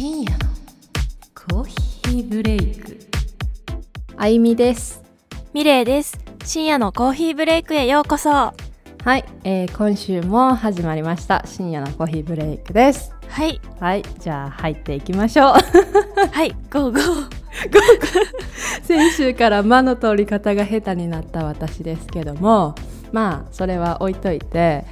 深夜のコーヒーブレイク。あゆみです。ミレイです。深夜のコーヒーブレイクへようこそ。ははい、えー今週も始まりました。深夜のコーヒーブレイクです。い。はいじゃあ入っていきましょう。はい ゴーゴー。先週から間の通り方が下手になった私ですけどもまあそれは置いといて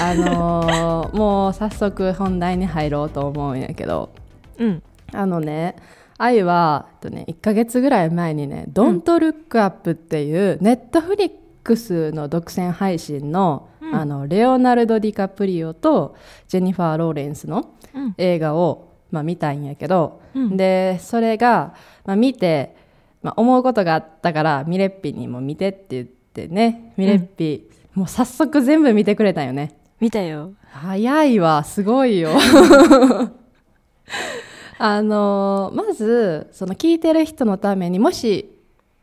あのー もう早速本題に入ろうと思うんやけどうん。あのね愛は、えっとね、1ヶ月ぐらい前にね「Don't Look Up」っていうネットフリックスの独占配信の,、うん。あのレオナルド・ディカプリオとジェニファー・ローレンスのうん。映画を、まあ、見たんやけど、うん。でそれが、まあ、見て、まあ、思うことがあったからミレッピにも見てって言ってねミレッピ、もう早速全部見てくれたんよね。見たよ。早いわすごいよ あのまずその聞いてる人のためにもし、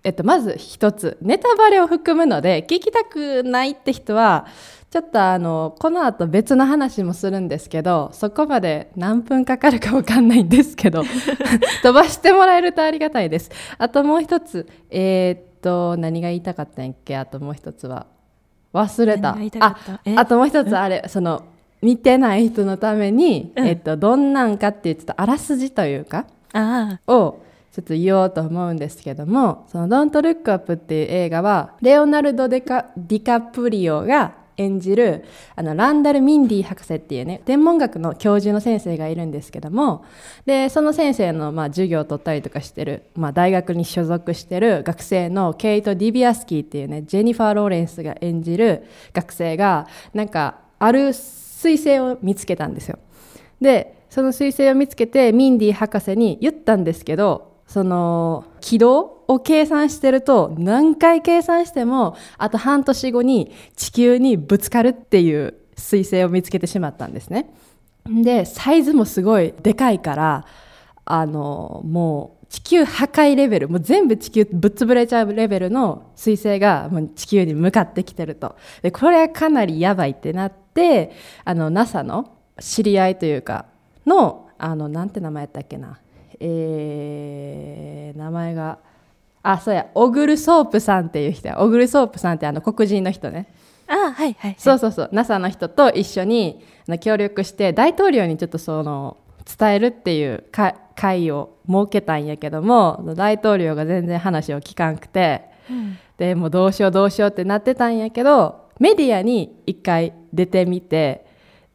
えっと、まず一つネタバレを含むので聞きたくないって人はちょっとあのこの後別の話もするんですけどそこまで何分かかるかわかんないんですけど 飛ばしてもらえるとありがたいです。あともう一つえーっと何が言いたかったんやっけ？あともう一つは。忘れた。ああともう一つあれその見てない人のために、うん。えっと、どんなんかっていうちょっとあらすじというかあをちょっと言おうと思うんですけども「その Don't Look Up」っていう映画はレオナルド・デカディカプリオが演じるあのランダル・ミンディ博士っていうね天文学の教授の先生がいるんですけどもでその先生のまあ授業を取ったりとかしてる、まあ、大学に所属してる学生のケイト・ディビアスキーっていうねジェニファー・ローレンスが演じる学生がなんかある彗星を見つけたんですよ。でその彗星を見つけてミンディ博士に言ったんですけどその軌道を計算してると何回計算してもあと半年後に地球にぶつかるっていう彗星を見つけてしまったんですね。でサイズもすごいでかいからあのもう地球破壊レベルもう全部地球ぶっ潰れちゃうレベルの彗星がもう地球に向かってきてるとでこれはかなりやばいってなってあの NASA の知り合いというかのあのなんて名前やったっけな。えー名前があそうやオグルソープさんっていう人や。オグルソープさんってあの黒人の人ね。あああはいはい。そうそうそう。NASA の人と一緒に協力して大統領にちょっとその伝えるっていうか会を設けたんやけども大統領が全然話を聞かんくてうん。でもうどうしようどうしようってなってたんやけどメディアに一回出てみて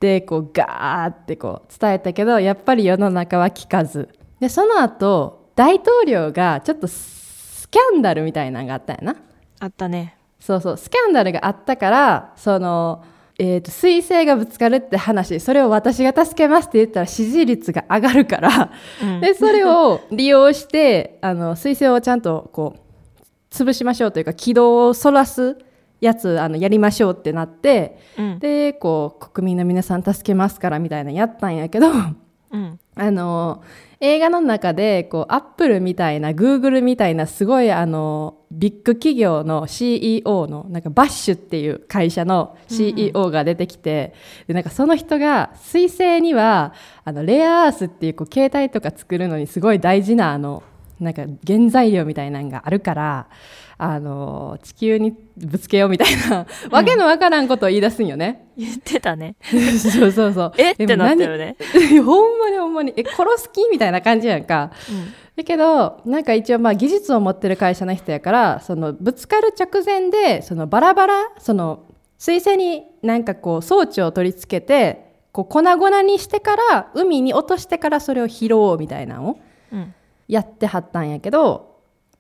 でこうガーってこう伝えたけどやっぱり世の中は聞かず。でその後大統領がちょっとスキャンダルみたいなのがあったんやな。あったね。そうそう。スキャンダルがあったからその、えー、と彗星がぶつかるって話。それを私が助けますって言ったら支持率が上がるから、うん。でそれを利用してあの彗星をちゃんとこう潰しましょうというか軌道をそらすやつあのやりましょうってなってうん。でこう国民の皆さん助けますからみたいなのやったんやけどうん。あの映画の中でこうアップルみたいなグーグルみたいなすごいあのビッグ企業の CEO のなんかバッシュっていう会社の CEO が出てきて、でなんかその人が彗星にはあのレアアースっていうこう携帯とか作るのにすごい大事なあのなんか原材料みたいなのがあるからあの地球にぶつけようみたいな、わけのわからんことを言い出すんよね。言ってたね。そうそうそう。えってなったよね。ほんまにほんまに。え殺す気みたいな感じやんか。だけどなんか一応まあ技術を持ってる会社の人やからそのぶつかる直前でそのバラバラその水星になんかこう装置を取り付けてこう粉々にしてから海に落としてからそれを拾おうみたいなのをうんやってはったんやけど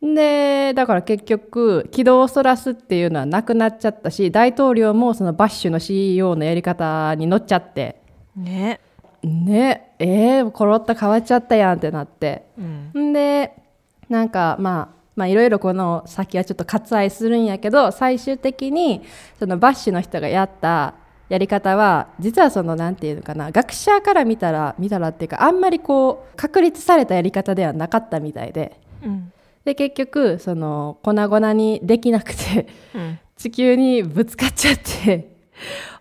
でだから結局軌道をそらすっていうのはなくなっちゃったし大統領もそのバッシュの CEO のやり方に乗っちゃって。ね。ねえー、コロッと変わっちゃったやんってなって。うんん。でなんかまあまあいろいろこの先はちょっと割愛するんやけど最終的にそのバッシュの人がやったやり方は実はそのなんていうのかな学者から見たら見たらっていうかあんまりこう確立されたやり方ではなかったみたいで。うん。で結局その粉々にできなくてうん。地球にぶつかっちゃって。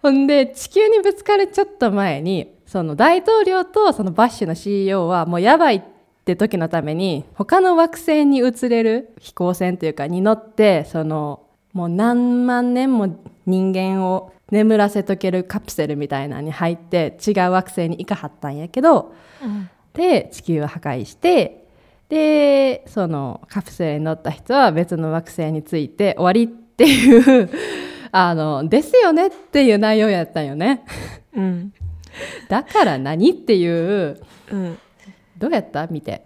ほんで地球にぶつかるちょっと前にその大統領とそのバッシュの CEO はもうやばいって時のために他の惑星に移れる飛行船というかに乗ってそのもう何万年も人間を眠らせとけるカプセルみたいなのに入って違う惑星に行かはったんやけどうんで地球を破壊してでそのカプセルに乗った人は別の惑星について終わりっていう あのですよねっていう内容やったんよね。うん。だから何っていううん。どうやった見て。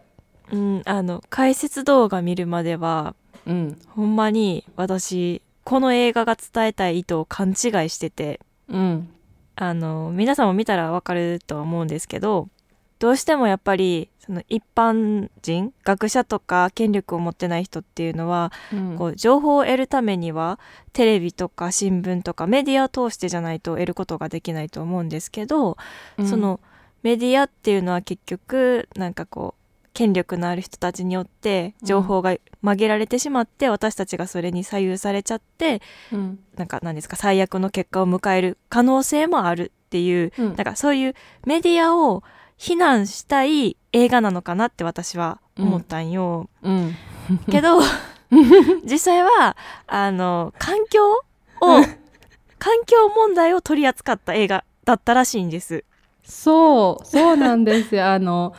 うんあの解説動画見るまではうん。ほんまに私この映画が伝えたい意図を勘違いしててうん。あの皆さんも見たらわかるとは思うんですけどどうしてもやっぱりその一般人学者とか権力を持ってない人っていうのは、うん。こう情報を得るためにはテレビとか新聞とかメディアを通してじゃないと得ることができないと思うんですけど、うん。そのメディアっていうのは結局なんかこう権力のある人たちによって情報が曲げられてしまって、私たちがそれに左右されちゃってうん。なんか何ですか最悪の結果を迎える可能性もあるっていう、うん。なんかそういうメディアを非難したい映画なのかなって私は思ったんよ。うん。けど 実際はあの環境を 環境問題を取り扱った映画だったらしいんです。そうそうなんですよ。あの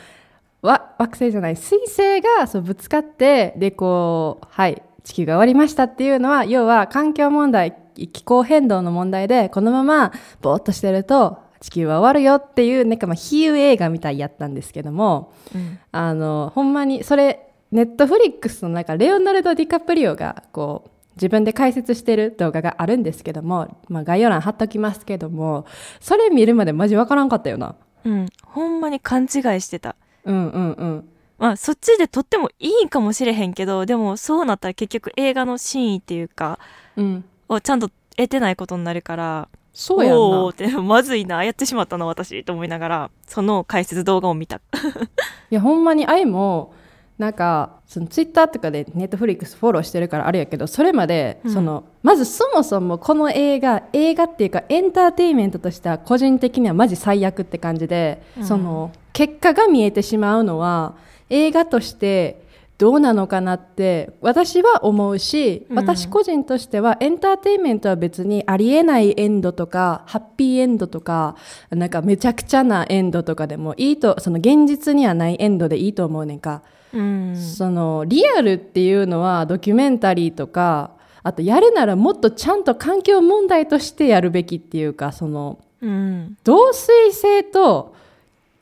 わ惑星じゃない彗星がそうぶつかってでこうはい地球が終わりましたっていうのは要は環境問題気候変動の問題でこのままぼーっとしてると地球は終わるよっていうなんかまあ比喩映画みたいやったんですけどもうんあのほんまにそれネットフリックスの中レオナルド・ディカプリオがこう自分で解説してる動画があるんですけども、まあ、概要欄貼っときますけどもそれ見るまでマジわからんかったよな。うん、ほんまに勘違いしてた。うんうんうん。まあそっちでとってもいいんかもしれへんけどでもそうなったら結局映画の真意っていうかうん、をちゃんと得てないことになるからそうやんな。おーってまずいなやってしまったな私と思いながらその解説動画を見た。いやほんまに愛もなんかそのツイッターとかでネットフリックスフォローしてるからあれやけどそれまで、うん。そのまずそもそもこの映画映画っていうかエンターテインメントとしては個人的にはマジ最悪って感じで、うん。その結果が見えてしまうのは映画としてどうなのかなって私は思うし、うん。私個人としてはエンターテインメントは別にありえないエンドとかハッピーエンドとかなんかめちゃくちゃなエンドとかでもいいとその現実にはないエンドでいいと思うねんか、うん。そのリアルっていうのはドキュメンタリーとかあとやるならもっとちゃんと環境問題としてやるべきっていうかそのうん。同水性と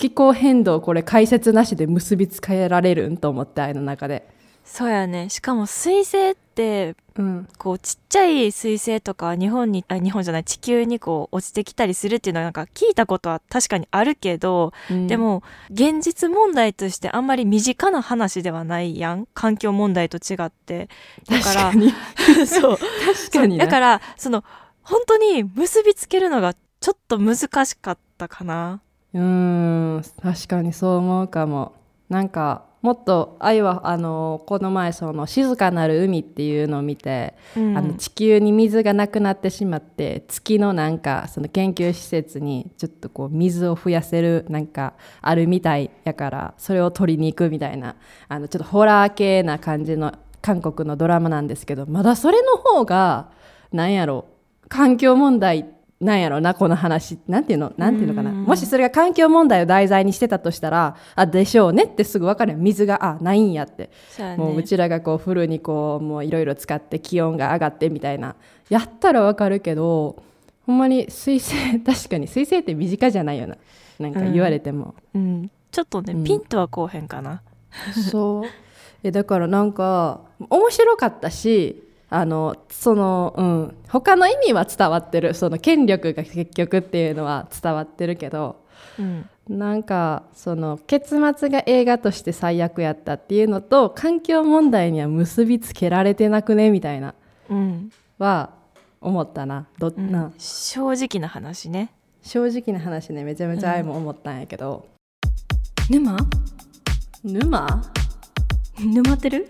気候変動これ解説なしで結びつけられるんと思ってあれの中で。そうやね。しかも彗星ってうん。こうちっちゃい彗星とか日本にあ日本じゃない地球にこう落ちてきたりするっていうのはなんか聞いたことは確かにあるけど、うん。でも現実問題としてあんまり身近な話ではないやん。環境問題と違って。だから確かに。そう。確かにな。だからその本当に結びつけるのがちょっと難しかったかなうーん確かにそう思うかも。なんかもっと愛はあのこの前その静かなる海っていうのを見て、うん。あの地球に水がなくなってしまって月のなんかその研究施設にちょっとこう水を増やせるなんかあるみたいやからそれを取りに行くみたいなあのちょっとホラー系な感じの韓国のドラマなんですけどまだそれの方がなんやろ環境問題なんやろなこの話。なんていうの？なんていうのかな？うんもしそれが環境問題を題材にしてたとしたらあでしょうねってすぐ分かるよ水があないんやって。そうやね。もううちらがこうフルにこうもういろいろ使って気温が上がってみたいな。やったらわかるけどほんまに水星 確かに水星って身近じゃないよな。なんか言われても、うん、ちょっとね、うん。ピンとはこうへんかな。そう。えだからなんか面白かったしあのそのうん他の意味は伝わってる。その権力が結局っていうのは伝わってるけどうん。なんかその結末が映画として最悪やったっていうのと環境問題には結びつけられてなくねみたいなうん。は思ったな。ど、うん。な？正直な話ね。正直な話ね。めちゃめちゃ愛も思ったんやけど、沼？沼？沼ってる？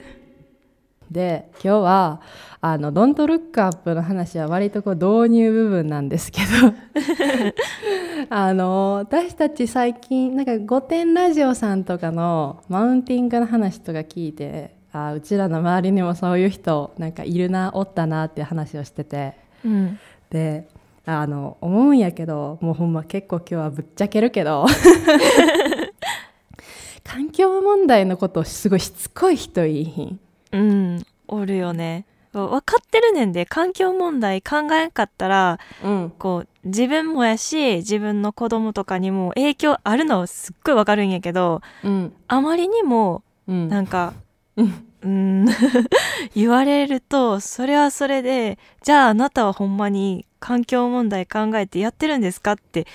で今日はあの「ドントルックアップの話は割とこう導入部分なんですけど。あの私たち最近なんか「御殿ラジオ」さんとかのマウンティングの話とか聞いてあうちらの周りにもそういう人なんかいるなおったなっていう話をしてて。うん。であの思うんやけどもうほんま結構今日はぶっちゃけるけど。環境問題のことをすごいしつこい人いいひんうん。おるよね。分かってるねんで環境問題考えんかったらうん。こう自分もやし自分の子供とかにも影響あるのはすっごいわかるんやけどうん。あまりにもうん。なんかうん。うん。言われるとそれはそれでじゃああなたはほんまに環境問題考えてやってるんですかって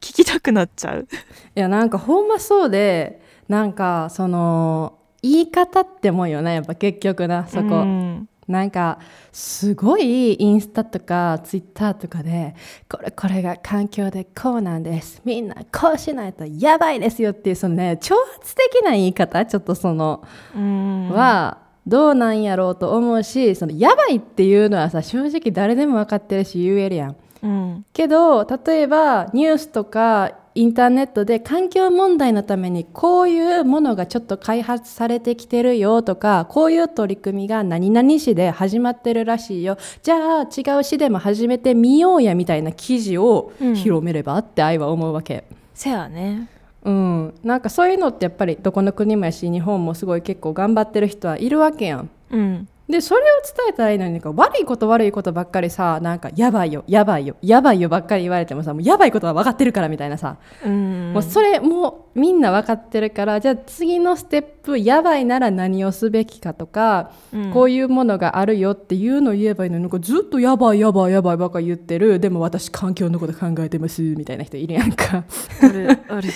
聞きたくなっちゃう。いやなんかほんまそうでなんかその言い方ってもんよねやっぱ結局なそこ、うん。なんかすごいインスタとかツイッターとかでこれこれが環境でこうなんです。みんなこうしないとやばいですよっていうそのね挑発的な言い方ちょっとその、うん。はどうなんやろうと思うしそのやばいっていうのはさ正直誰でも分かってるし言えるやん。うん。けど例えばニュースとかインターネットで環境問題のためにこういうものがちょっと開発されてきてるよとかこういう取り組みが何々市で始まってるらしいよ。じゃあ違う市でも始めてみようやみたいな記事をうん。広めればって愛は思うわけ。せやね。うん、なんかそういうのってやっぱりどこの国もやし日本もすごい結構頑張ってる人はいるわけやん。うんでそれを伝えたらいいのになんか悪いこと悪いことばっかりさなんかやばいよやばいよやばいよばっかり言われてもさもうやばいことは分かってるからみたいなさ、うん。もうそれもうみんな分かってるからじゃあ次のステップやばいなら何をすべきかとか、うん。こういうものがあるよっていうのを言えばいいのになんかずっとやばいやばいやばいばっか言ってる。でも私環境のこと考えてますみたいな人いるやんか。おるおる。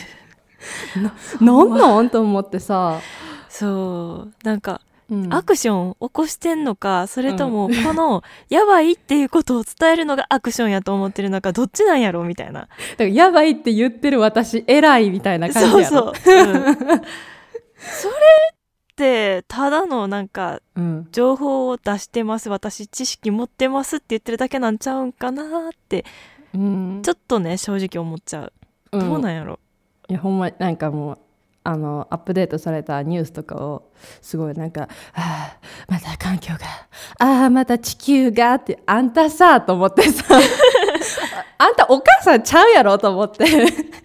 なんなん？と思ってさ、そう。なんかうん。アクション起こしてんのかそれともこのやばいっていうことを伝えるのがアクションやと思ってるのかどっちなんやろみたいな。だからやばいって言ってる私偉いみたいな感じやろ。そうそう、うん。それってただのなんかうん。情報を出してます私知識持ってますって言ってるだけなんちゃうんかなってうん。ちょっとね正直思っちゃう、うん。どうなんやろ。いやほんまなんかもうあのアップデートされたニュースとかをすごいなんか「ああまた環境がああまた地球が」ってあんたさと思ってさ。あんたお母さんちゃうやろと思って。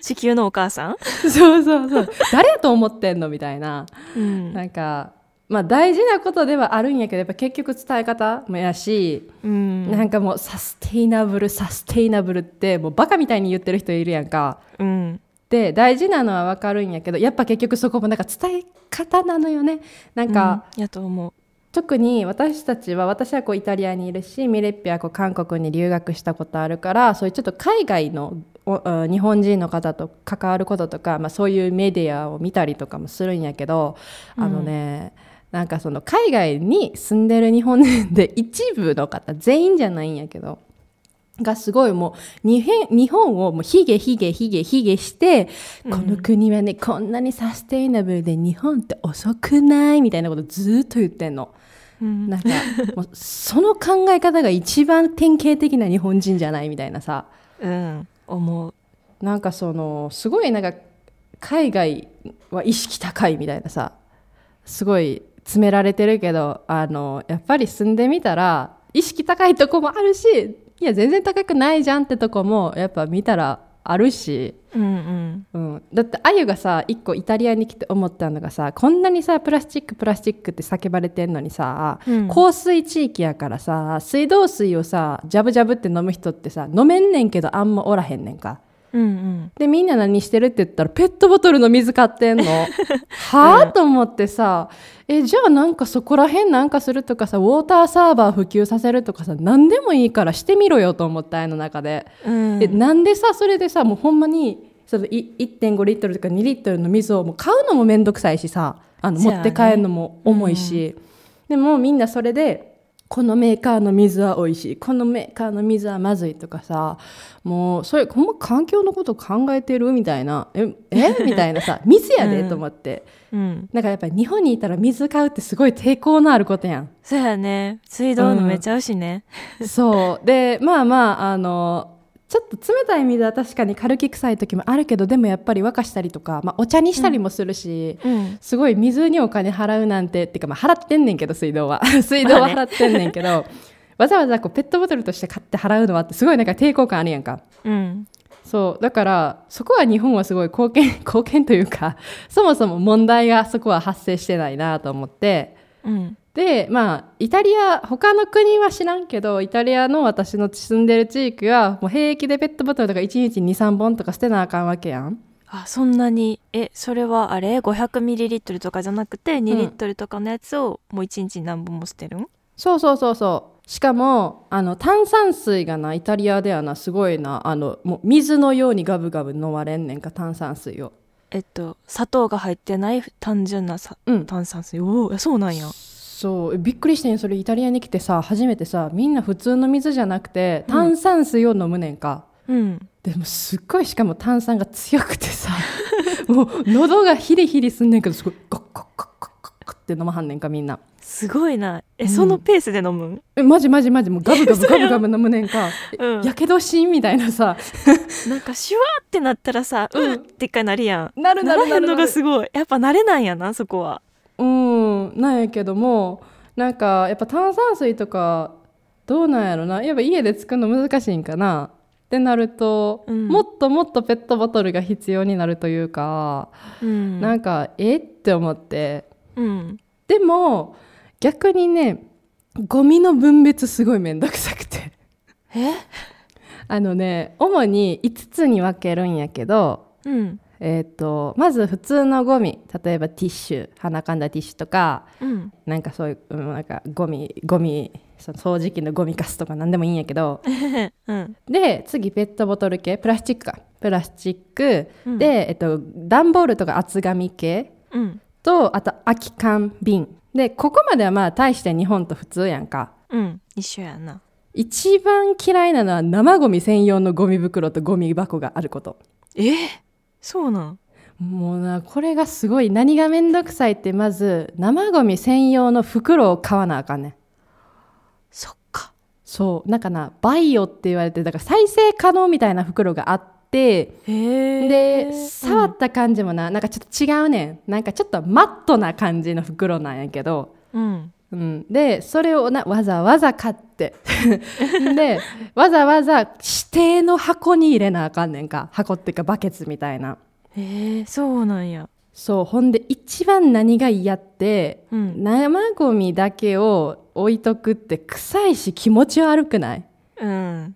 地球のお母さん、そうそうそう。誰やと思ってんのみたいな。うん。なんかまあ大事なことではあるんやけどやっぱ結局伝え方もやし、うん。なんかもうサステイナブルサステイナブルってもうバカみたいに言ってる人いるやんか。うんで大事なのは分かるんやけどやっぱ結局そこもなんか伝え方なのよね。なんか、うんやと思う。特に私たちは私はこうイタリアにいるしミレッピはこう韓国に留学したことあるからそういうちょっと海外の日本人の方と関わることとか、まあ、そういうメディアを見たりとかもするんやけど、あのねなんかその海外に住んでる日本人で一部の方全員じゃないんやけどがすごいもう日本をもうヒゲヒゲヒゲヒゲして、この国はねこんなにサステイナブルで日本って遅くないみたいなことずっと言ってんの。うん。なんかもうその考え方が一番典型的な日本人じゃないみたいなさ。うん思う。なんかそのすごいなんか海外は意識高いみたいなさ。すごい詰められてるけどあのやっぱり住んでみたら意識高いとこもあるしいや全然高くないじゃんってとこもやっぱ見たらあるし、うんうん。うん、だってあゆがさ一個イタリアに来て思ったのがさこんなにさプラスチックプラスチックって叫ばれてんのにさ、うん。香水地域やからさ水道水をさジャブジャブって飲む人ってさ飲めんねんけどあんまおらへんねんか。うんうん。でみんな何してるって言ったらペットボトルの水買ってんの。はあ、と思ってさえじゃあなんかそこら辺なんかするとかさウォーターサーバー普及させるとかさ何でもいいからしてみろよと思ったあの中で。うん。でなんでさそれでさもうほんまにそのい1.5リットルとか2リットルの水をもう買うのもめんどくさいしさあの持って帰るのも重いし、でもみんなそれでこのメーカーの水は美味しい。このメーカーの水はまずいとかさもうそれほんま環境のこと考えてるみたいな。ええ？みたいなさ 水やで、うん。と思って。うん。なんかやっぱり日本にいたら水買うってすごい抵抗のあることやん。そうやね。水道飲めちゃうしね。そう。でまあまああのちょっと冷たい水は確かに軽き臭い時もあるけどでもやっぱり沸かしたりとか、まあ、お茶にしたりもするし、うん。すごい水にお金払うなんてっていうかまあ払ってんねんけど水道は。水道は払ってんねんけど、わざわざこうペットボトルとして買って払うのはってすごいなんか抵抗感あるやんか。うん。そう。だからそこは日本はすごい貢献 貢献というかそもそも問題がそこは発生してないなと思って。うんでまあイタリア他の国は知らんけどイタリアの私の住んでる地域はもう平気でペットボトルとか1日23本とか捨てなあかんわけやん。あそんなに？えそれはあれ？500ml とかじゃなくて2リットルとかのやつをもう1日に何本も捨てるん？そうそうそうそう。しかもあの炭酸水がなイタリアではなすごいなあのもう水のようにガブガブ飲まれんねんか炭酸水を。えっと砂糖が入ってない単純なさうん。炭酸水。おおそうなんやそうびっくりしてんそれイタリアに来てさ初めてさみんな普通の水じゃなくて炭酸水を飲むねんか、うん。でもすっごいしかも炭酸が強くてさ もう喉がヒリヒリすんねんけどすごいゴッゴッゴッゴッゴッって飲まはんねんかみんな。すごいな。え、うん。そのペースで飲むん？えマジマジマジもうガブガブ ガブガブ飲むねんか。うん。やけどしんみたいなさ。なんかシュワーってなったらさ、ううんんって一回なるやん。なるなるなるなる。がすごい。やっぱ慣れなんやなそこはうんなんやけどもなんかやっぱ炭酸水とかどうなんやろな。やっぱ家で作るの難しいんかな。ってなると、うん。もっともっとペットボトルが必要になるというか、うん。なんかえって思って。うん。でも逆にねゴミの分別すごい面倒くさくて。え？あのね主に5つに分けるんやけどうんえー、とまず普通のゴミ例えばティッシュ鼻かんだティッシュとかうん。なんかそういううんなんかゴミゴミその掃除機のゴミカスとか何でもいいんやけど。うん。で次ペットボトル系プラスチックか。プラスチック、うん。で、えっと、段ボールとか厚紙系。うん。とあと空き缶瓶。でここまではまあ大して日本と普通やんか。うん。一緒やな。一番嫌いなのは生ゴミ専用のゴミ袋とゴミ箱があること。え？そうなん。もうなこれがすごい何がめんどくさいってまず生ゴミ専用の袋を買わなあかんねん。そっか。そう。なんかなバイオって言われてだから再生可能みたいな袋があってで触った感じもななんかちょっと違うねん。なんかちょっとマットな感じの袋なんやけど、うんうん、でそれをなわざわざ買って。でわざわざ指定の箱に入れなあかんねんか。箱っていうかバケツみたいな。へえそうなんや。そう。ほんで一番何が嫌ってうん。生ゴミだけを置いとくって臭いし気持ち悪くない？うん。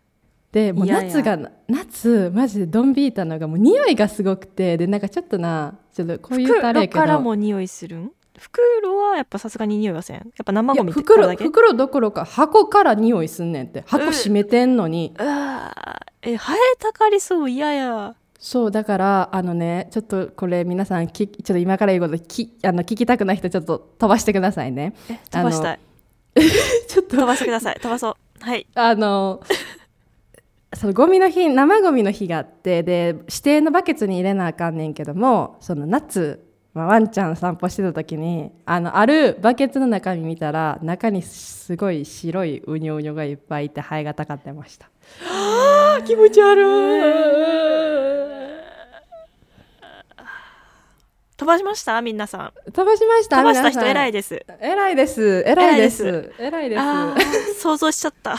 でもう夏が夏マジでドンビータのがもう匂いがすごくて。でなんかちょっとなちょっとこういうとあれや袋けど。からも匂いするん？袋はやっぱさすがに匂いはせん。やっぱ生ゴミ袋だけ？袋どころか箱から匂いすんねんって。箱閉めてんのに。うわー。えハエたかりそう嫌や。そうだからあのねちょっとこれ皆さんきちょっと今から言うこときあの聞きたくない人ちょっと飛ばしてくださいね。え飛ばしたい。ちょっと飛ばしてください。飛ばそう。はい。あのそのゴミの日生ゴミの日があってで指定のバケツに入れなあかんねんけどもその夏、まあ、ワンちゃん散歩してた時にあのあるバケツの中身見たら中にすごい白いうにょうにょがいっぱいいてハエがたかってました。あー気持ち悪飛ばしました？皆さん。い飛ばしました飛ばした人偉いです。偉いです。偉いです。偉いです。想像しちゃった。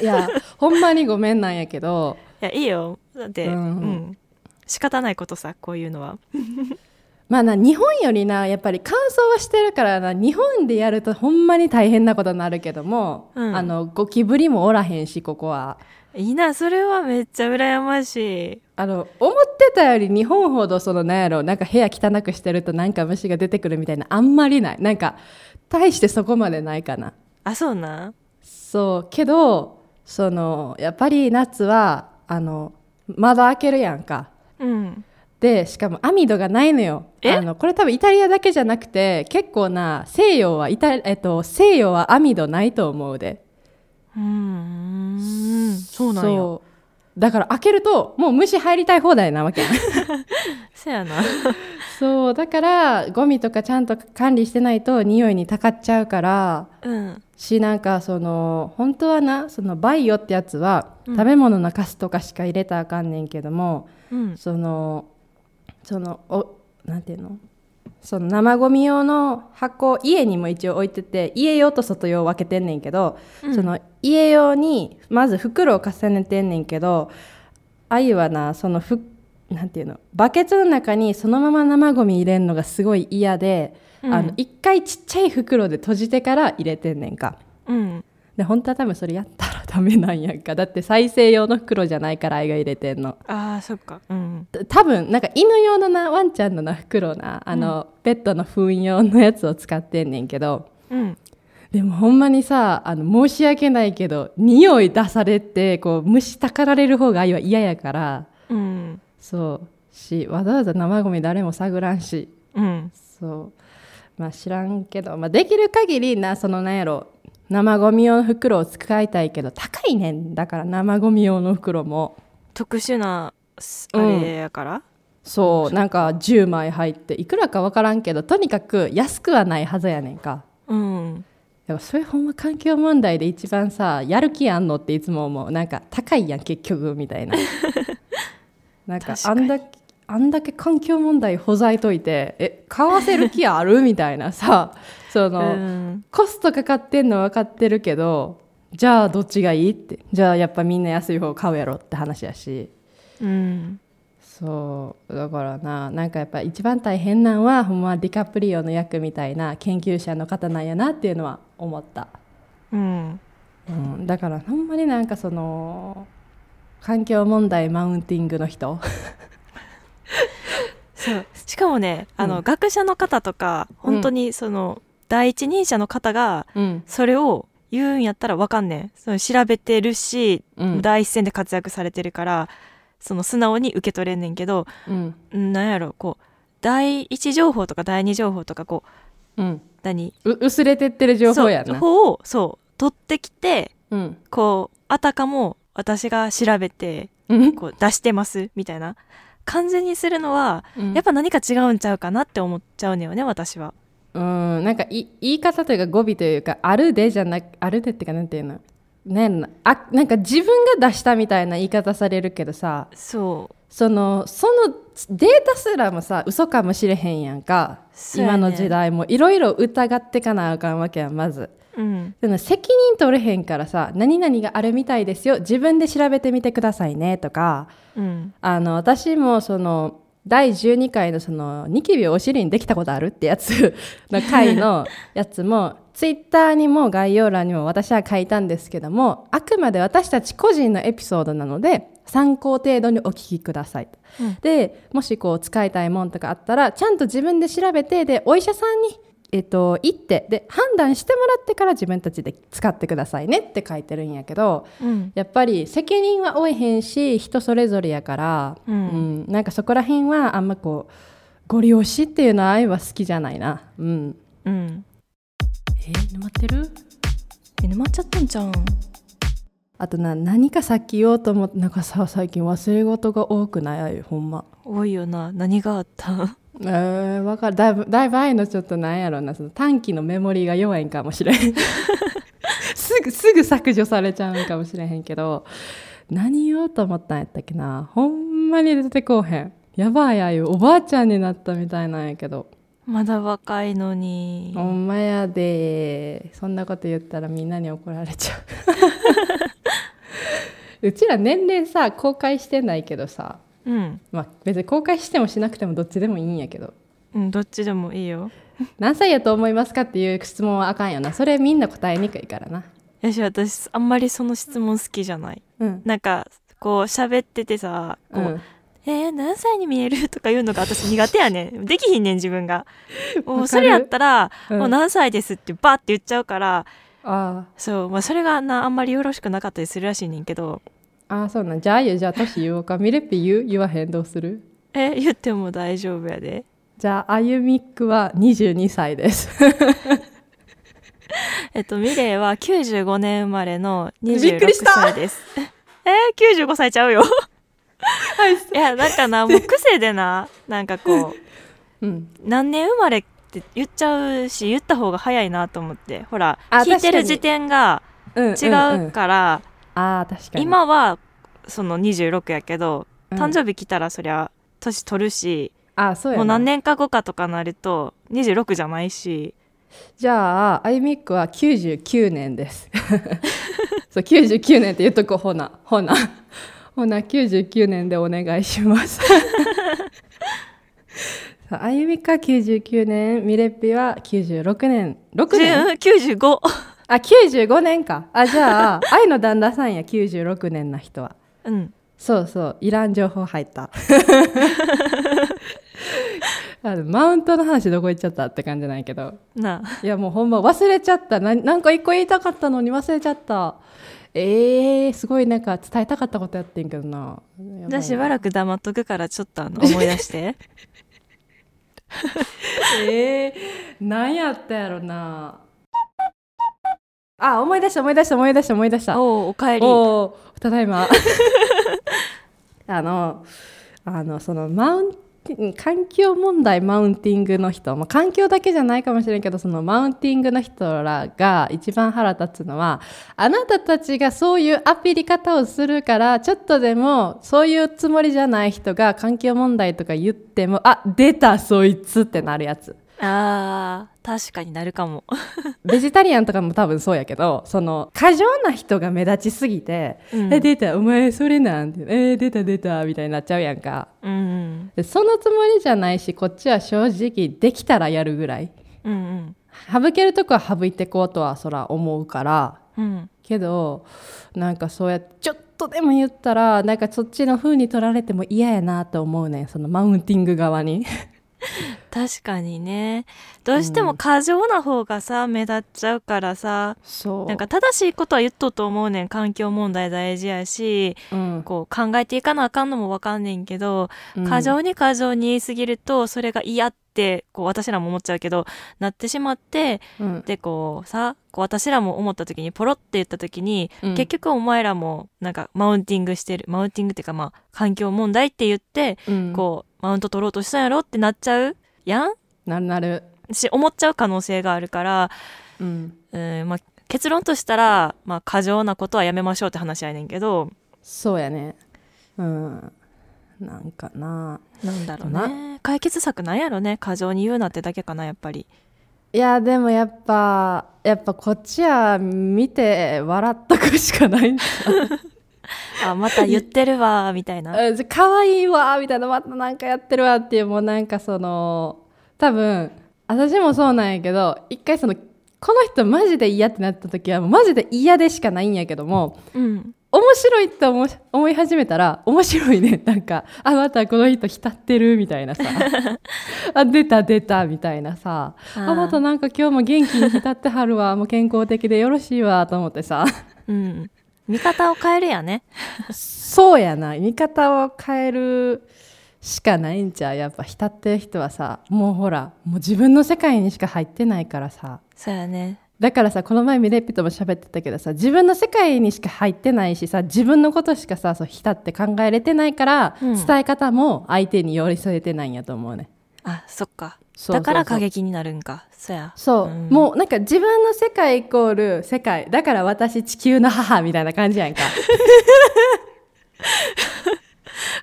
いやほんまにごめんなんやけど。いやいいよ。だってううん。ん、仕方ないことさこういうのはまあな日本よりなやっぱり乾燥はしてるからな日本でやるとほんまに大変なことになるけども、うん。あのゴキブリもおらへんしここは。いいなそれはめっちゃ羨ましい。あの思ってたより日本ほどそのなんやろなんか部屋汚くしてるとなんか虫が出てくるみたいなあんまりない。なんか大してそこまでないかな。あそうなそう。けどそのやっぱり夏はあの窓開けるやんか。うんでしかも網戸がないのよ。え？あのこれ多分イタリアだけじゃなくて結構な西洋はイタ、えっと、西洋は網戸ないと思うで。うーん。そうなんや。そう。だから開けるともう虫入りたい放題なわけ。そやな。そうだからゴミとかちゃんと管理してないと匂いにたかっちゃうからうん。しなんかその本当はなそのバイオってやつは、うん。食べ物のカスとかしか入れたらあかんねんけどもうん。そのそのおなんていうの？その生ゴミ用の箱家にも一応置いてて家用と外用分けてんねんけど、うん。その家用にまず袋を重ねてんねんけどあゆはなそのふなんていうの？バケツの中にそのまま生ゴミ入れるのがすごい嫌で、うん。あの一回ちっちゃい袋で閉じてから入れてんねんか。うんで本当は多分それやったらダメなんやんか。だって再生用の袋じゃないからあいが入れてんの。ああそっか。うんた多分なんか犬用のなワンちゃんのな袋なあの、ペットの糞用のやつを使ってんねんけど。うん。でもほんまにさあの申し訳ないけど匂い出されてこう虫たかられる方があいは嫌やから。うん。そう。しわざわざ生ゴミ誰も探らんし。うん。そう。まあ知らんけど、まあ、できる限りなそのなんやろ生ゴミ用の袋を使いたいけど高いねんだから生ゴミ用の袋も。特殊なすあうんれやから、そうなんか10枚入っていくらか分からんけどとにかく安くはないはずやねんか。うん。でもそれほんま環境問題で一番さやる気あんのっていつも思う。なんか高いやん結局みたいな。なんかあんだけあんだけ環境問題ほざいといてえ買わせる気ある？みたいなさ その、うん。コストかかってんの分かってるけどじゃあどっちがいい？って。じゃあやっぱみんな安い方買うやろって話やし。うん。そう。だからななんかやっぱ一番大変なんはほんまディカプリオの役みたいな研究者の方なんやなっていうのは思った、うん。うん、だからほんまになんかその環境問題マウンティングの人 そう。しかもねあの、うん。学者の方とか本当にその、第一人者の方がうん。それを言うんやったらわかんねん。その調べてるし、うん。第一線で活躍されてるからその素直に受け取れんねんけどうん。んなんやろこう第一情報とか第二情報とかこううん。何？う薄れてってる情報やな。そう情報をそう取ってきてうん。こうあたかも私が調べてうん。こう出してますみたいな完全にするのはうん。やっぱ何か違うんちゃうかなって思っちゃうのよね私は。うん。なんかい言い方というか語尾というか「あるで」じゃなく「あるで」ってかなんていうの？なんなあなんか自分が出したみたいな言い方されるけどさ。そう。そのそのデータすらもさ嘘かもしれへんやんか、ね今の時代もいろいろ疑ってかなあかんわけやんまずうん。でも責任取れへんからさ何々があるみたいですよ。自分で調べてみてくださいねとかうん。あの私もその第12回のそのニキビをお尻にできたことあるってやつ の回のやつもツイッターにも概要欄にも私は書いたんですけどもあくまで私たち個人のエピソードなので参考程度にお聞きください、うん。でもしこう使いたいもんとかあったらちゃんと自分で調べてでお医者さんにえっと、行ってで判断してもらってから自分たちで使ってくださいねって書いてるんやけどうん。やっぱり責任は負えへんし人それぞれやから、うん。うん。なんかそこら辺はあんまこうご利用しっていうのは愛は好きじゃないな。うん。うん。え沼ってる？え沼っちゃったんじゃん？あとな何かさっき言おうと思ってなんかさ最近忘れ事が多くない？あゆほんま。多いよな。何があった？えー、わかる。だいぶだいぶ愛のちょっとなんやろな。その短期のメモリーが弱いんかもしれん。すぐすぐ削除されちゃうんかもしれへんけど何言おうと思ったんやったっけな？ほんまに出てこうへん。やばいあゆおばあちゃんになったみたいなんやけど。まだ若いのに。ほんまやでそんなこと言ったらみんなに怒られちゃう うちら年齢さ公開してないけどさうん。まあ別に公開してもしなくてもどっちでもいいんやけど。うんどっちでもいいよ。何歳やと思いますかっていう質問はあかんよな。それみんな答えにくいからな。よし私あんまりその質問好きじゃない。うん。なんかこう喋っててさこう、うん。えー、何歳に見えるとか言うのが私苦手やねん。できひんねん自分が。もうそれやったら、うん。もう何歳ですってバーって言っちゃうからあそう、まあ、それがなあんまりよろしくなかったりするらしいねんけど。あああそうなん。じゃあゆじゃあ年言おうか。ミレッピ言う？言わへん？どうする？え言っても大丈夫やで。じゃああゆみっくは22歳です。えっとミレイは95年生まれのびっく26りした。歳です。えー、95歳ちゃうよ。いやなんかなもう癖でななんかこう うん。何年生まれって言っちゃうし言った方が早いなと思って。ほらあ聞いてる時点がうん違うから、あー確かに。今はその26やけど、うん。誕生日来たらそりゃ年取るし、あそうやな。もう何年か後かとかなると26じゃないし。じゃあアイミックは99年です。そう99年って言っとこうほな。ほな。ほな99年でお願いします あゆみか99年ミレッピは96年6年？95あ95年か。あじゃあ 愛の旦那さんや96年な人は。うん。そうそういらん情報入った。あのマウントの話どこ行っちゃったって感じなんやけど。なあ。いやもうほんま忘れちゃった。ななんか一個言いたかったのに忘れちゃった。えー、すごいなんか伝えたかったことやってんけどな。じゃあしばらくく黙っとくからちょっとあの思い出して えー、何やったやろな。あ思い出した思い出した思い出した思い出した。おおおかえりただいま。あのあのそのマウン環境問題マウンティングの人、まあ、環境だけじゃないかもしれんけどそのマウンティングの人らが一番腹立つのはあなたたちがそういうアピり方をするからちょっとでもそういうつもりじゃない人が環境問題とか言ってもあ出たそいつってなるやつ。あー確かになるかも。ベジタリアンとかも多分そうやけどその過剰な人が目立ちすぎて「うん。え出たお前それなん?」て「え出た出た」みたいになっちゃうやんか。うんでそのつもりじゃないしこっちは正直できたらやるぐらい。うんうん。省けるとこは省いてこうとはそら思うから。うん。けどなんかそうやってちょっとでも言ったらなんかそっちの風に取られても嫌やなと思うねんそのマウンティング側に 確かにね。どうしても過剰な方がさ、目立っちゃうからさそう。なんか正しいことは言っとうと思うねん。環境問題大事やしうん。こう考えていかなあかんのもわかんねんけど、うん。過剰に過剰に言いすぎるとそれが嫌ってこう私らも思っちゃうけどなってしまってうん。でこうさこう私らも思った時にポロって言った時に、うん。結局お前らもなんかマウンティングしてる。マウンティングっていうかまあ環境問題って言って、うん。こうマウント取ろうとしたんやろってなっちゃうやん？なるなる。し思っちゃう可能性があるから、うん。うんまあ、結論としたら、まあ、過剰なことはやめましょうって話やねんけどそうやね。うん。なんかな。なんだろうね。解決策なんやろね。過剰に言うなってだけかなやっぱり。いやでもやっぱやっぱこっちは見て笑っとくしかないんだ あまた言ってるわみたいな。えじゃ可愛いわみたいなまたなんかやってるわっていうもうなんかその多分私もそうなんやけど一回そのこの人マジで嫌ってなった時はもうマジで嫌でしかないんやけどもうん。面白いって思い始めたら面白いねなんかあまたこの人浸ってる みたいなさ。あ出た出たみたいなさ。あまたなんか今日も元気に浸ってはるわもう健康的でよろしいわと思ってさ。うん見方を変えるやね。そうやな。見方を変えるしかないんちゃう。やっぱ浸ってる人はさもうほらもう自分の世界にしか入ってないからさ。そうやね。だからさこの前ミレッピとも喋ってたけどさ自分の世界にしか入ってないしさ自分のことしかさそう浸って考えれてないから、うん。伝え方も相手に寄り添えてないんやと思うね。あそっかだから過激になるんか。そうや。そう、ん。もうなんか自分の世界イコール世界だから私地球の母みたいな感じやんか。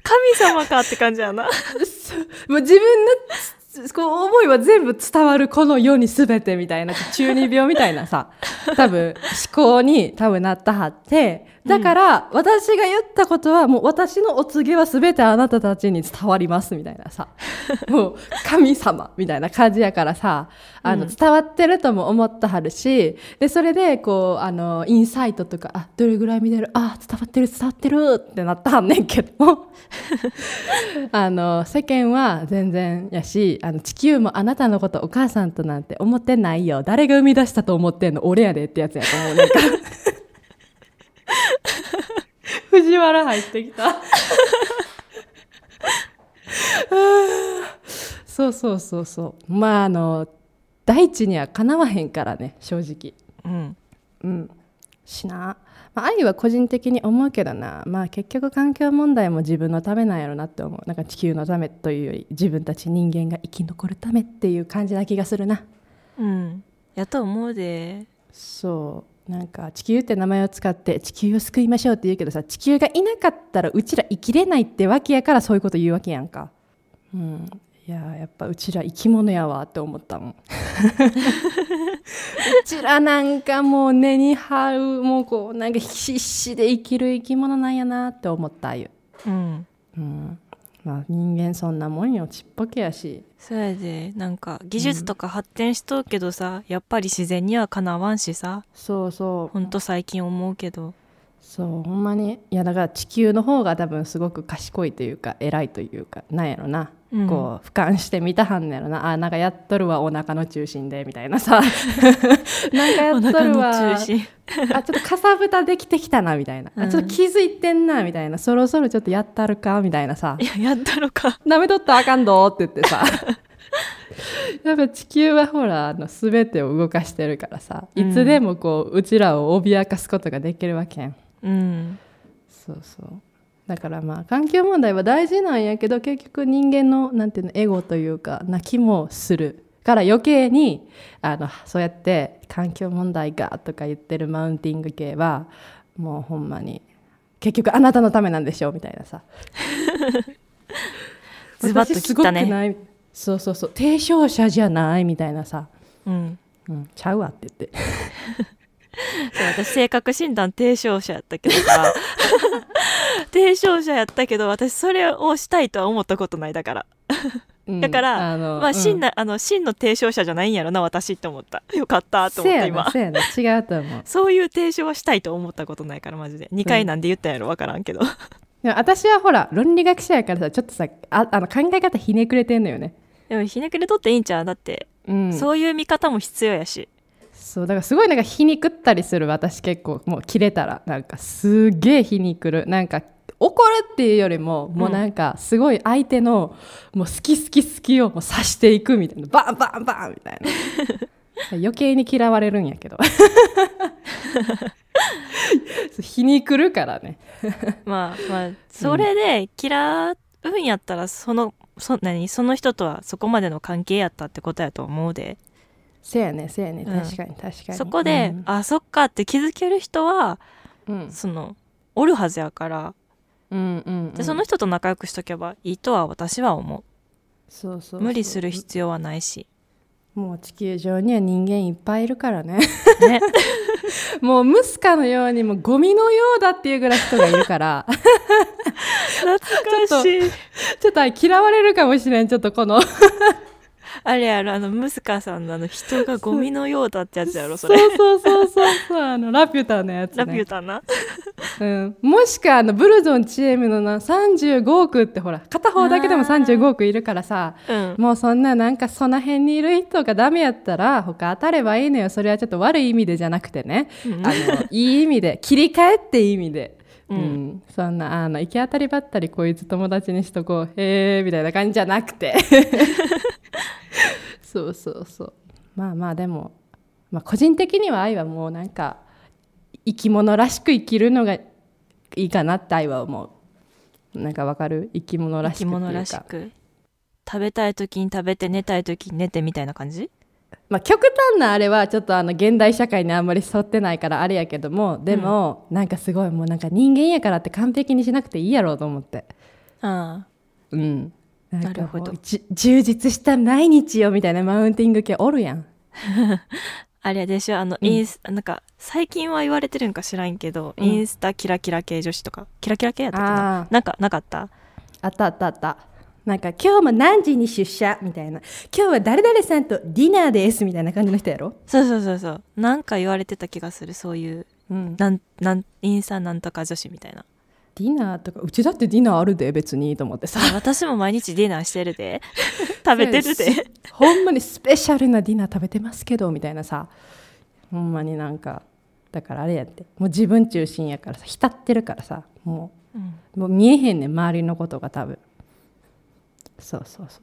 神様かって感じやな。もう自分のつこう思いは全部伝わるこの世に全てみたいな中二病みたいなさ多分思考に多分なったはってだから、私が言ったことはもう私のお告げは全てあなたたちに伝わりますみたいなさ。もう神様みたいな感じやからさあの、うん。伝わってるとも思ったはるしでそれでこうあのインサイトとかあどれぐらい見てる？あ伝わってる伝わってるってなったはんねんけど。あの世間は全然やしあの地球もあなたのことお母さんとなんて思ってないよ。誰が生み出したと思ってんの？俺やでってやつやと思うなんか 藤原入ってきた。そうそうそうそう。まああの大地にはかなわへんからね正直。うん。うん。しな、まあ、愛は個人的に思うけどな、まあ、結局環境問題も自分のためなんやろなって思う。なんか地球のためというより自分たち人間が生き残るためっていう感じな気がするな。うん。やと思うで。そうなんか地球って名前を使って地球を救いましょうって言うけどさ地球がいなかったらうちら生きれないってわけやからそういうこと言うわけやんか。うん。いややっぱうちら生き物やわって思ったもん。うちらなんかもう根に張るもうこうなんか必死で生きる生き物なんやなって思ったあゆうん。うんまあ人間そんなもんよちっぽけやし。それで。なんか技術とか発展しとうけどさ、やっぱり自然にはかなわんしさ。そうそう。ほんと最近思うけど。そうほんまに。いやだから地球の方が多分すごく賢いというか偉いというかなんやろな、うんこう俯瞰して見たはんねやろな。あなんかやっとるわお腹の中心でみたいなさ。なんかやおっとるわ。中心。あちょっとかさぶたできてきたなみたいな、うん。あちょっと気づいてんなみたいな。そろそろちょっとやったるかみたいなさ。いややったのか。ダメとったらあかんどって言ってさ。やっぱ地球はほらあの全てを動かしてるからさ。いつでもこう、うちらを脅かすことができるわけやん。うん。そうそうだからまあ環境問題は大事なんやけど結局人間のなんていうのエゴというかな気もするから余計にあのそうやって環境問題がとか言ってるマウンティング系はもうほんまに結局あなたのためなんでしょうみたいなさ。ズバッと切ったね。そうそうそう。提唱者じゃないみたいなさ、うん。うん、ちゃうわって言ってそう私性格診断提唱者やったけどさ。提唱者やったけど私それをしたいとは思ったことないだから。うんだからあのまあ真うん。な、あの真の提唱者じゃないんやろな私って思った。よかったと思って今せやなせやな。違うと思う。そういう提唱はしたいと思ったことないからマジで。2回なんで言ったんやろ分からんけど、でも私はほら論理学者やからさちょっとさああの考え方ひねくれてんのよね、でもひねくれとっていいんちゃう？だって、うん、そうそういう見方も必要やしだからすごいなんか皮肉ったりする私結構もう切れたら。なんかすげえ皮肉る。なんか怒るっていうよりももうなんかすごい相手のもう好き好き好きをもう刺していくみたいな。バンバンバンみたいな。余計に嫌われるんやけど。皮肉るからね。まあまあそれで嫌うんやったらそのそ何？その人とはそこまでの関係やったってことやと思うでせやねせやね。うん。確かに確かに、そこで、うん。あそっかって気づける人はうん。そのおるはずやから。うんうんうん。でその人と仲良くしとけばいいとは私は思そうそうそう。う無理する必要はないし。もう地球上には人間いっぱいいるからね。ね。もうムスカのようにもうゴミのようだっていうぐらい人がいるから。懐かしい。ちょっと嫌われるかもしれんちょっとこのあれやろあのムスカさんのあの人がゴミのようだってやつやろそそうれ。そうそうそうそう。あのラピュタのやつ、ね、ラピュタな。うん、もしくはあのブルゾンチームのな35億ってほら片方だけでも35億いるからさうん。もうそんななんかその辺にいる人がダメやったら他当たればいいのよ。それはちょっと悪い意味でじゃなくてね、うん。あのいい意味で切り替えって意味で、うん。うん。そんなあの行き当たりばったりこいつ友達にしとこう。へえみたいな感じじゃなくて。そうそうそう。まあまあでも、まあ、個人的には愛はもうなんか生き物らしく生きるのがいいかなって愛は思う。なんかわかる？生き物ら生きしくっていうか。物らしく。食べたい時に食べて寝たい時に寝てみたいな感じ？まあ、極端なあれはちょっとあの現代社会にあんまり沿ってないからあれやけどもでも、なんかすごいもうなんか人間やからって完璧にしなくていいやろうと思って。あうん。なんかなるほど充実した毎日よみたいなマウンティング系おるやん。あ あれでしょ？あのうん。インス、なんか最近は言われてるんか知らんけど、うん。インスタキラキラ系女子とか。キラキラ系やったっけあななんかなかった？あったあったあったなんか今日も何時に出社？みたいな。今日は誰々さんとディナーです？みたいな感じの人やろ？そうそうそうそう。なんか言われてた気がするそういう。うん。なんなんインスタなんとか女子みたいな。ディナーとかうちだってディナーあるで別にと思って。さ私も毎日ディナーしてるで。食べてるで。ほんまにスペシャルなディナー食べてますけどみたいなさ。ほんまになんかだからあれやって。もう自分中心やからさ。浸ってるからさ。もう。ん。うもう見えへんねん周りのことが多分そうそうそう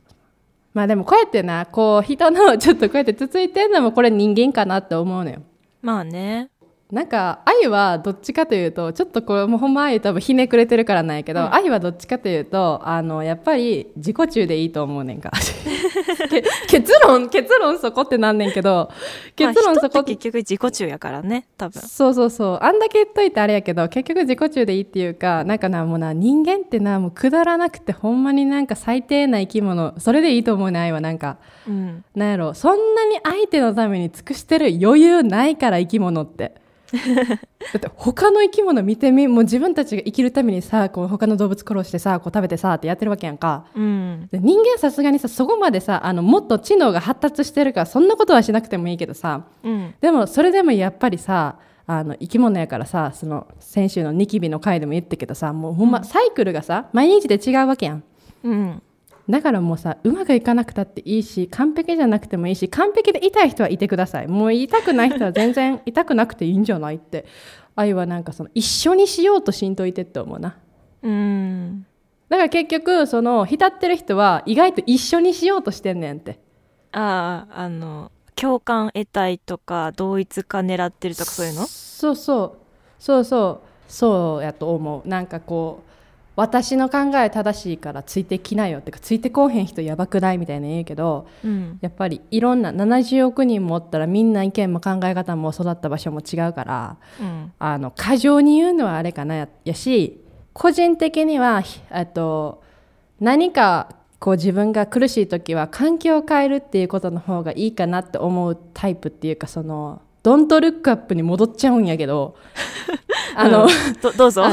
まあでもこうやってなこう人のちょっとこうやってつついてんのもこれ人間かなって思うのよ。まあね。なんか愛はどっちかというとちょっとこれもうほんま愛多分ひねくれてるからなんやけど、うん。愛はどっちかというとあのやっぱり自己中でいいと思うねんか。け結論結論そこってなんねんけど結論まあそこ人って結局自己中やからね多分。そうそうそう。あんだけ言っといてあれやけど結局自己中でいいっていうかなんかなもうな人間ってなもうくだらなくてほんまになんか最低な生き物それでいいと思うね愛はなんか。うん。なんやろそんなに相手のために尽くしてる余裕ないから生き物って だって他の生き物見てみもう自分たちが生きるためにさこう他の動物殺してさこう食べてさってやってるわけやんか。うん。で人間さすがにさそこまでさあのもっと知能が発達してるからそんなことはしなくてもいいけどさうん。でもそれでもやっぱりさあの生き物やからさその先週のニキビの回でも言ったけどさもうほんまサイクルがさ毎日で違うわけやん。うんだからもうさうまくいかなくたっていいし完璧じゃなくてもいいし完璧で痛い人はいてください。もう痛くない人は全然痛くなくていいんじゃないって。愛はなんかその一緒にしようとしんといてって思うな。うん。だから結局その浸ってる人は意外と一緒にしようとしてんねんって。あああの共感得たいとか同一化狙ってるとかそういうの？そうそう。そうそう。そうやと思う。なんかこう私の考え正しいからついてきなよ。ってかついてこうへん人やばくない？みたいな言うけどうん。やっぱりいろんな70億人もおったらみんな意見も考え方も育った場所も違うからうん。あの過剰に言うのはあれかな。ややし個人的にはと何かこう自分が苦しい時は環境を変えるっていうことの方がいいかなって思うタイプっていうかそのドントルックアップに戻っちゃうんやけど あの、うん。どどうぞ。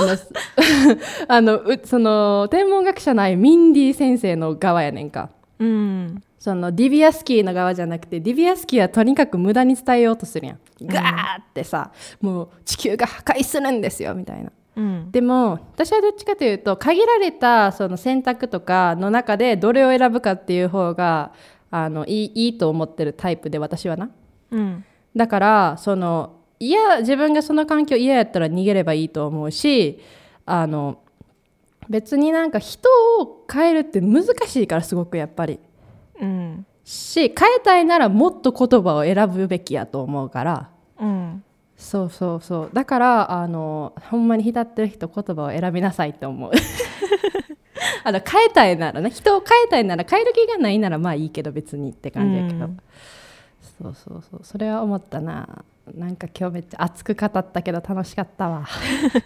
あの その天文学者のああいうミンディ先生の側やねんか。うん。そのディビアスキーの側じゃなくてディビアスキーはとにかく無駄に伝えようとするやん。ガーってさ、もう地球が破壊するんですよみたいな。うん。でも私はどっちかというと限られたその選択とかの中でどれを選ぶかっていう方があのいいいいと思ってるタイプで私はな。うん。だからそのいや自分がその環境嫌やったら逃げればいいと思うしあの別になんか人を変えるって難しいからすごくやっぱり。うん。し変えたいならもっと言葉を選ぶべきやと思うから。うん。そうそうそう。だからあのほんまに浸ってる人言葉を選びなさいって思う。あの変えたいならね人を変えたいなら変える気がないならまあいいけど別にって感じやけど、うん。そうそうそう。それは思ったななんか今日めっちゃ熱く語ったけど楽しかったわ。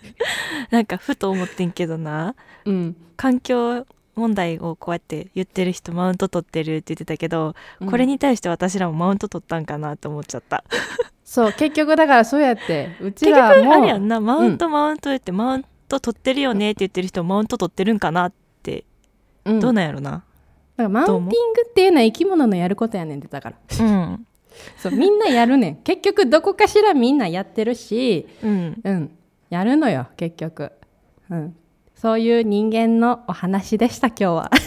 なんかふと思ってんけどな。うん。環境問題をこうやって言ってる人マウント取ってるって言ってたけど、うん。これに対して私らもマウント取ったんかなって思っちゃった。そう結局だからそうやってうち結らも局あれやんなマウントマウント言って、マウント取ってるよねって言ってる人マウント取ってるんかなって、うん。どうなんやろな。だからマウンティングっていうのは生き物のやることやねんってだから。うんそうみんなやるね。ん結局どこかしらみんなやってるしうん。うん。やるのよ結局。うん。そういう人間のお話でした今日は。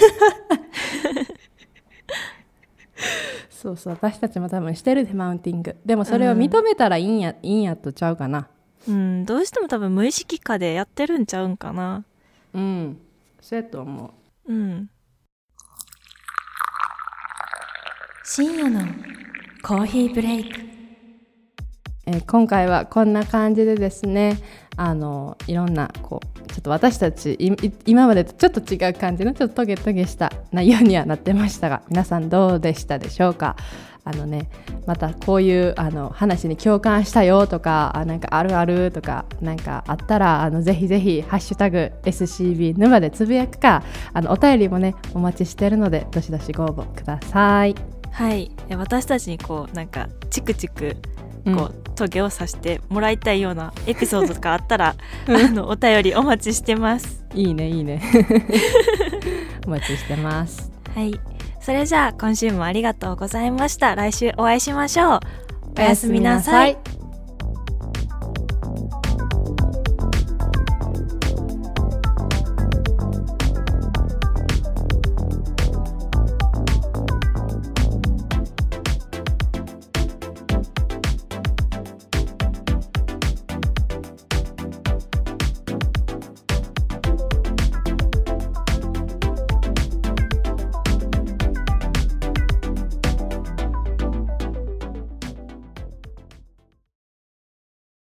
そうそう私たちも多分してるでマウンティング。でもそれを認めたらいいんや、いいんやとちゃうかな。うん、どうしても多分無意識化でやってるんちゃうんかな。うん。そうやと思う。うん。深夜のコーヒーブレイクえー今回はこんな感じでですねあのいろんなこうちょっと私たち今までとちょっと違う感じのちょっとトゲトゲした内容にはなってましたが皆さんどうでしたでしょうか？あのねまたこういうあの話に共感したよとかあなんかあるあるとかなんかあったらあのぜひぜひハッシュタグ SCB 沼でつぶやくかあのお便りもねお待ちしてるのでどしどしご応募ください。はい。え私たちにこうなんかチクチクうん。こう、トゲを刺してもらいたいようなエピソードとかあったらあのお便りお待ちしてます。いいねいいね。お待ちしてます。はい。それじゃあ今週もありがとうございました。来週お会いしましょう。おやすみなさい